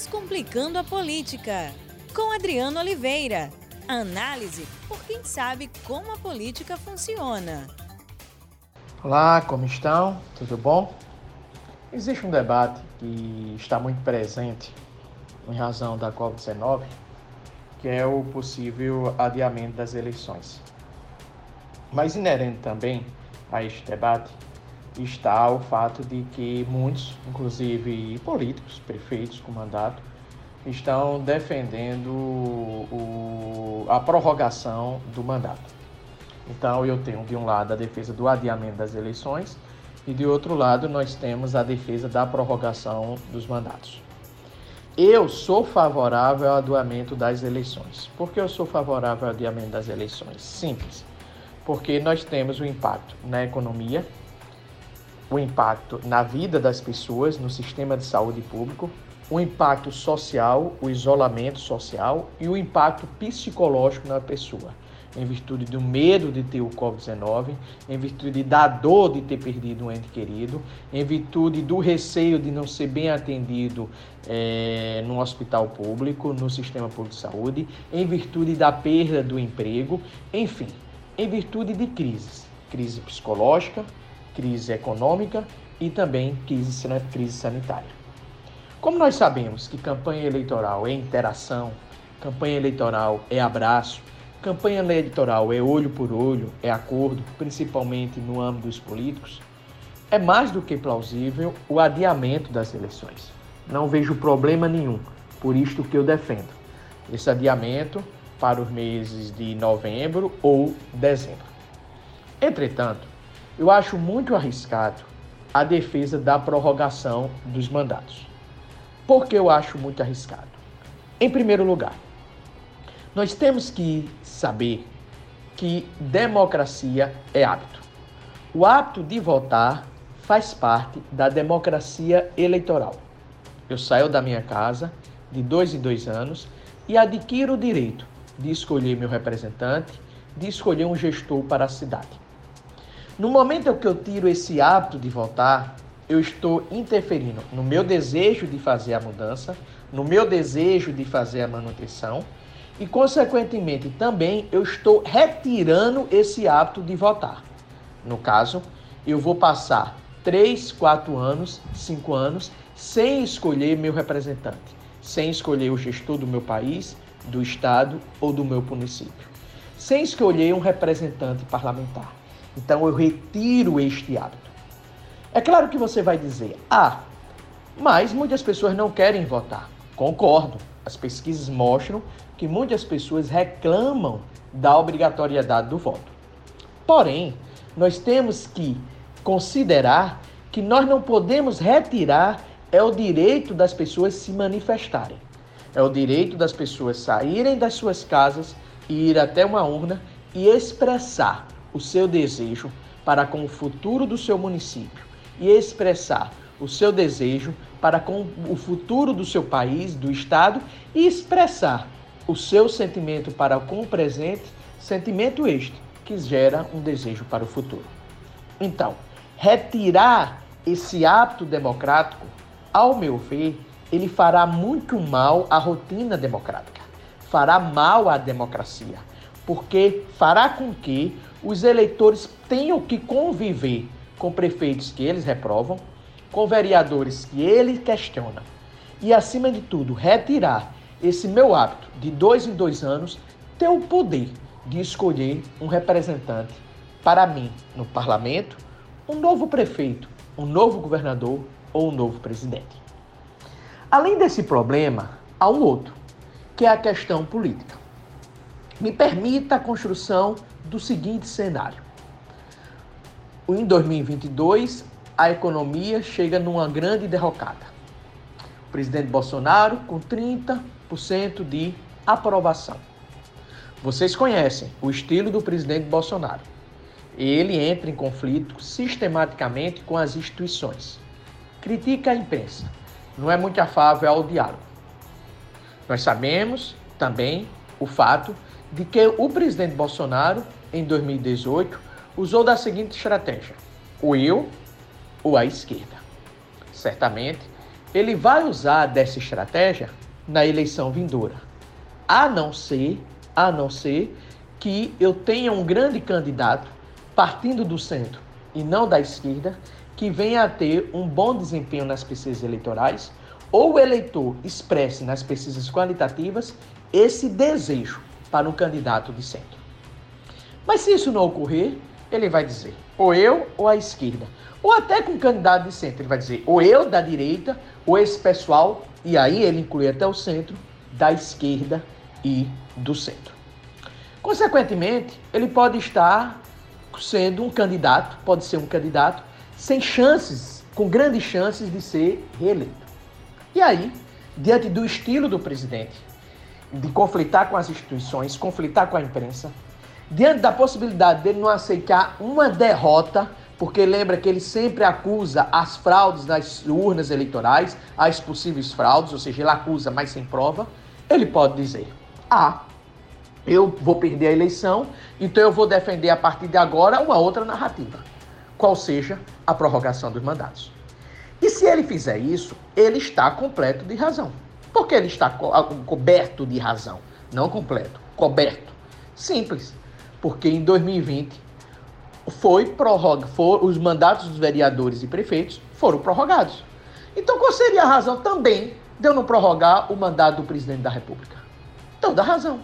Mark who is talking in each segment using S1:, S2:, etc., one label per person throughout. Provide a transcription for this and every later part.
S1: Descomplicando a Política, com Adriano Oliveira. Análise por quem sabe como a política funciona.
S2: Olá, como estão? Tudo bom? Existe um debate que está muito presente em razão da Covid-19, que é o possível adiamento das eleições. Mas inerente também a este debate está o fato de que muitos, inclusive políticos, prefeitos com mandato, estão defendendo o, a prorrogação do mandato. Então eu tenho de um lado a defesa do adiamento das eleições e de outro lado nós temos a defesa da prorrogação dos mandatos. Eu sou favorável ao adiamento das eleições. Por que eu sou favorável ao adiamento das eleições? Simples. Porque nós temos o impacto na economia, o impacto na vida das pessoas, no sistema de saúde público, o impacto social, o isolamento social e o impacto psicológico na pessoa, em virtude do medo de ter o Covid-19, em virtude da dor de ter perdido um ente querido, em virtude do receio de não ser bem atendido é, no hospital público, no sistema público de saúde, em virtude da perda do emprego, enfim, em virtude de crises, crise psicológica, crise econômica e também crise, sanitária. Como nós sabemos que campanha eleitoral é interação, campanha eleitoral é abraço, campanha eleitoral é olho por olho, é acordo, principalmente no âmbito dos políticos, é mais do que plausível o adiamento das eleições. Não vejo problema nenhum, por isto que eu defendo. Esse adiamento para os meses de novembro ou dezembro. Entretanto, eu acho muito arriscado a defesa da prorrogação dos mandatos. Por que eu acho muito arriscado? Em primeiro lugar, nós temos que saber que democracia é hábito. O hábito de votar faz parte da democracia eleitoral. Eu saio da minha casa de dois em dois anos e adquiro o direito de escolher meu representante, de escolher um gestor para a cidade. No momento que eu tiro esse hábito de votar, eu estou interferindo no meu desejo de fazer a mudança, no meu desejo de fazer a manutenção e, consequentemente, também eu estou retirando esse hábito de votar. No caso, eu vou passar 3, 4 anos, 5 anos sem escolher meu representante, sem escolher o gestor do meu país, do estado ou do meu município, sem escolher um representante parlamentar. Então eu retiro este hábito. É claro que você vai dizer, ah, mas muitas pessoas não querem votar. Concordo. As pesquisas mostram que muitas pessoas reclamam da obrigatoriedade do voto. Porém, nós temos que considerar que nós não podemos retirar é o direito das pessoas se manifestarem. É o direito das pessoas saírem das suas casas e ir até uma urna e expressar o seu desejo para com o futuro do seu município e expressar o seu desejo para com o futuro do seu país, do estado e expressar o seu sentimento para com o presente, sentimento este que gera um desejo para o futuro. Então, retirar esse hábito democrático, ao meu ver, ele fará muito mal à rotina democrática, fará mal à democracia, porque fará com que os eleitores tenham que conviver com prefeitos que eles reprovam, com vereadores que eles questionam e, acima de tudo, retirar esse meu hábito de dois em dois anos, ter o poder de escolher um representante para mim no parlamento, um novo prefeito, um novo governador ou um novo presidente. Além desse problema, há um outro, que é a questão política. Me permita a construção do seguinte cenário. Em 2022, a economia chega numa grande derrocada. O presidente Bolsonaro com 30% de aprovação. Vocês conhecem o estilo do presidente Bolsonaro. Ele entra em conflito sistematicamente com as instituições. Critica a imprensa não é muito afável ao diálogo. Nós sabemos também o fato de que o presidente Bolsonaro, em 2018, usou da seguinte estratégia: o eu ou a esquerda. Certamente, ele vai usar dessa estratégia na eleição vindoura. A não ser, a não ser que eu tenha um grande candidato partindo do centro e não da esquerda, que venha a ter um bom desempenho nas pesquisas eleitorais, ou o eleitor expresse nas pesquisas qualitativas esse desejo para um candidato de centro. Mas se isso não ocorrer, ele vai dizer ou eu ou a esquerda. Ou até com um candidato de centro, ele vai dizer ou eu da direita, ou esse pessoal, e aí ele inclui até o centro, da esquerda e do centro. Consequentemente, ele pode estar sendo um candidato, pode ser um candidato sem chances, com grandes chances de ser reeleito. E aí, diante do estilo do presidente, de conflitar com as instituições, conflitar com a imprensa, diante da possibilidade dele não aceitar uma derrota, porque lembra que ele sempre acusa as fraudes nas urnas eleitorais, as possíveis fraudes, ou seja, ele acusa, mas sem prova, ele pode dizer: Ah, eu vou perder a eleição, então eu vou defender a partir de agora uma outra narrativa, qual seja a prorrogação dos mandatos. E se ele fizer isso, ele está completo de razão. Por que ele está co coberto de razão? Não completo, coberto. Simples porque em 2020 foi prorroga, for, os mandatos dos vereadores e prefeitos foram prorrogados. Então, qual seria a razão também de eu não prorrogar o mandato do presidente da República? Dá razão.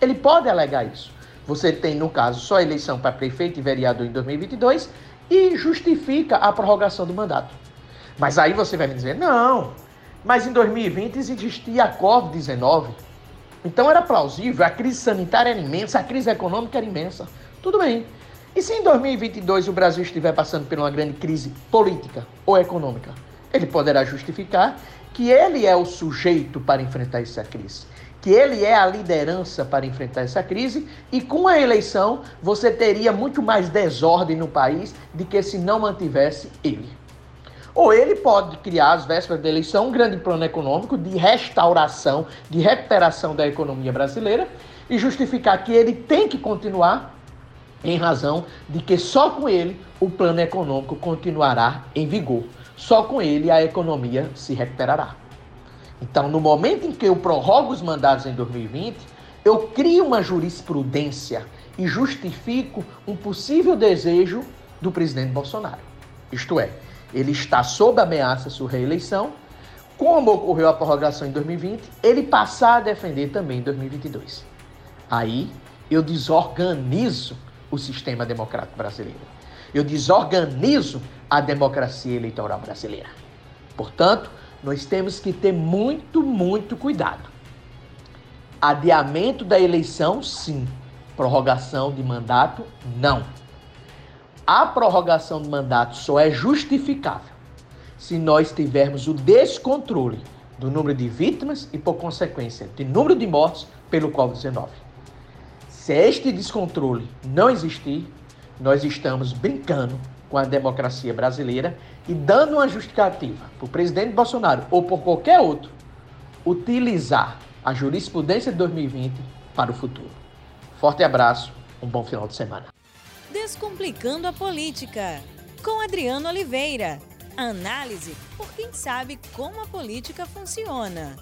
S2: Ele pode alegar isso. Você tem, no caso, só eleição para prefeito e vereador em 2022 e justifica a prorrogação do mandato. Mas aí você vai me dizer, não, mas em 2020 existia a Covid-19 então era plausível, a crise sanitária era imensa, a crise econômica era imensa. Tudo bem. E se em 2022 o Brasil estiver passando por uma grande crise política ou econômica? Ele poderá justificar que ele é o sujeito para enfrentar essa crise, que ele é a liderança para enfrentar essa crise, e com a eleição você teria muito mais desordem no país do que se não mantivesse ele. Ou ele pode criar, às vésperas da eleição, um grande plano econômico de restauração, de recuperação da economia brasileira e justificar que ele tem que continuar em razão de que só com ele o plano econômico continuará em vigor. Só com ele a economia se recuperará. Então, no momento em que eu prorrogo os mandados em 2020, eu crio uma jurisprudência e justifico um possível desejo do presidente Bolsonaro. Isto é, ele está sob ameaça sua reeleição, como ocorreu a prorrogação em 2020, ele passar a defender também em 2022. Aí eu desorganizo o sistema democrático brasileiro. Eu desorganizo a democracia eleitoral brasileira. Portanto, nós temos que ter muito, muito cuidado. Adiamento da eleição, sim. Prorrogação de mandato, não a prorrogação do mandato só é justificável se nós tivermos o descontrole do número de vítimas e, por consequência, de número de mortes pelo Covid-19. Se este descontrole não existir, nós estamos brincando com a democracia brasileira e dando uma justificativa para o presidente Bolsonaro ou por qualquer outro utilizar a jurisprudência de 2020 para o futuro. Forte abraço, um bom final de semana.
S1: Descomplicando a Política, com Adriano Oliveira. Análise por quem sabe como a política funciona.